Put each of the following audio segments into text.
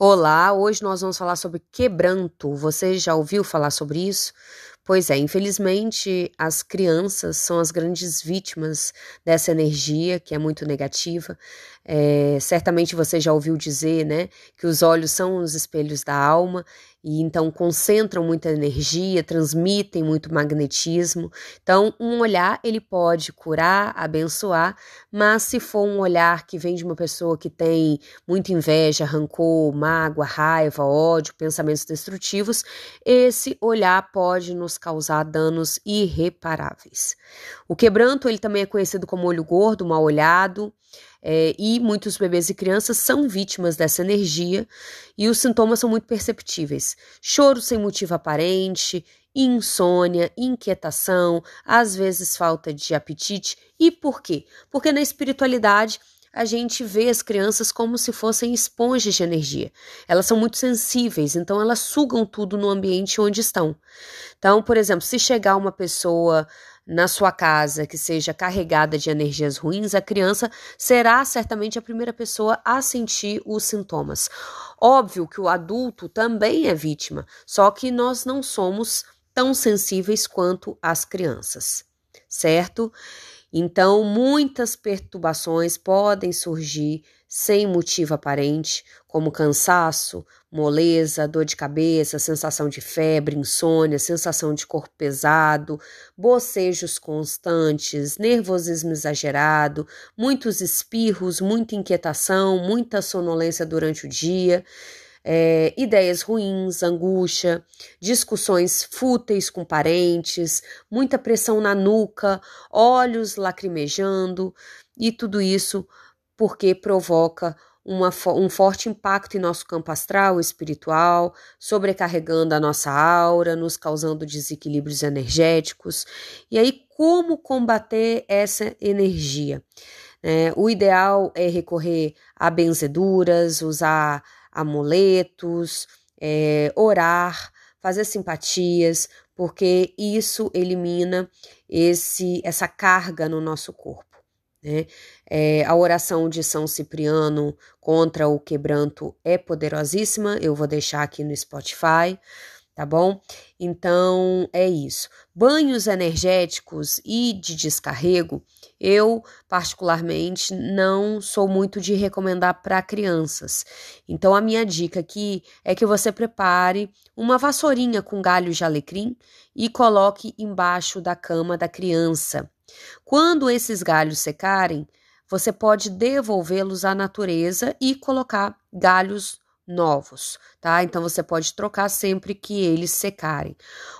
Olá, hoje nós vamos falar sobre quebranto. Você já ouviu falar sobre isso? Pois é, infelizmente as crianças são as grandes vítimas dessa energia que é muito negativa. É, certamente você já ouviu dizer, né, que os olhos são os espelhos da alma e então concentram muita energia, transmitem muito magnetismo. Então, um olhar ele pode curar, abençoar, mas se for um olhar que vem de uma pessoa que tem muita inveja, rancor, mágoa, raiva, ódio, pensamentos destrutivos, esse olhar pode nos causar danos irreparáveis. O quebranto ele também é conhecido como olho gordo, mal olhado. É, e muitos bebês e crianças são vítimas dessa energia e os sintomas são muito perceptíveis: choro sem motivo aparente, insônia, inquietação, às vezes falta de apetite. E por quê? Porque na espiritualidade a gente vê as crianças como se fossem esponjas de energia. Elas são muito sensíveis, então elas sugam tudo no ambiente onde estão. Então, por exemplo, se chegar uma pessoa na sua casa que seja carregada de energias ruins, a criança será certamente a primeira pessoa a sentir os sintomas. Óbvio que o adulto também é vítima, só que nós não somos tão sensíveis quanto as crianças, certo? Então, muitas perturbações podem surgir sem motivo aparente, como cansaço, moleza, dor de cabeça, sensação de febre, insônia, sensação de corpo pesado, bocejos constantes, nervosismo exagerado, muitos espirros, muita inquietação, muita sonolência durante o dia. É, ideias ruins, angústia, discussões fúteis com parentes, muita pressão na nuca, olhos lacrimejando, e tudo isso porque provoca uma, um forte impacto em nosso campo astral espiritual, sobrecarregando a nossa aura, nos causando desequilíbrios energéticos. E aí, como combater essa energia? É, o ideal é recorrer a benzeduras, usar amuletos, é, orar, fazer simpatias, porque isso elimina esse essa carga no nosso corpo. Né? É, a oração de São Cipriano contra o quebranto é poderosíssima, eu vou deixar aqui no Spotify, tá bom? Então é isso. Banhos energéticos e de descarrego, eu particularmente não sou muito de recomendar para crianças. Então a minha dica aqui é que você prepare uma vassourinha com galhos de alecrim e coloque embaixo da cama da criança. Quando esses galhos secarem, você pode devolvê-los à natureza e colocar galhos novos, tá? Então você pode trocar sempre que eles secarem.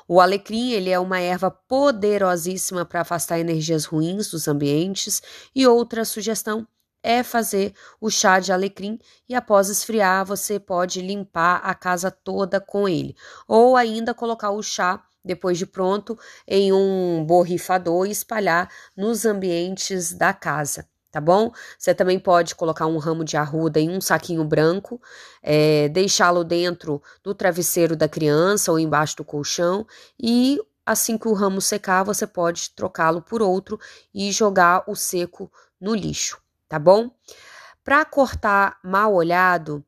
O alecrim, ele é uma erva poderosíssima para afastar energias ruins dos ambientes e outra sugestão é fazer o chá de alecrim e após esfriar você pode limpar a casa toda com ele, ou ainda colocar o chá depois de pronto, em um borrifador e espalhar nos ambientes da casa. Tá bom? Você também pode colocar um ramo de arruda em um saquinho branco, é, deixá-lo dentro do travesseiro da criança ou embaixo do colchão e assim que o ramo secar, você pode trocá-lo por outro e jogar o seco no lixo, tá bom? Para cortar mal olhado,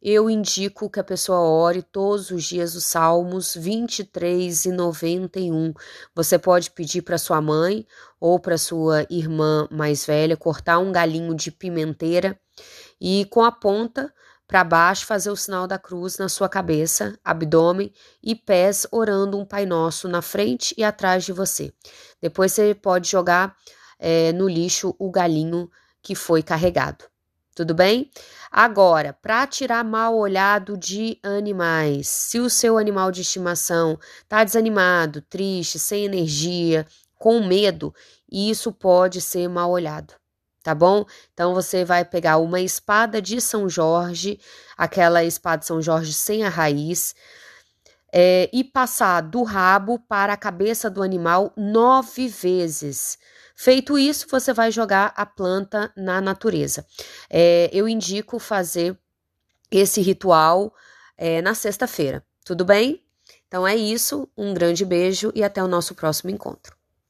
eu indico que a pessoa ore todos os dias os Salmos 23 e 91. Você pode pedir para sua mãe ou para sua irmã mais velha cortar um galinho de pimenteira e com a ponta para baixo fazer o sinal da cruz na sua cabeça, abdômen e pés, orando um Pai Nosso na frente e atrás de você. Depois você pode jogar é, no lixo o galinho que foi carregado. Tudo bem? Agora, para tirar mal olhado de animais, se o seu animal de estimação está desanimado, triste, sem energia, com medo, isso pode ser mal olhado, tá bom? Então você vai pegar uma espada de São Jorge, aquela espada de São Jorge sem a raiz, é, e passar do rabo para a cabeça do animal nove vezes. Feito isso, você vai jogar a planta na natureza. É, eu indico fazer esse ritual é, na sexta-feira. Tudo bem? Então é isso. Um grande beijo e até o nosso próximo encontro.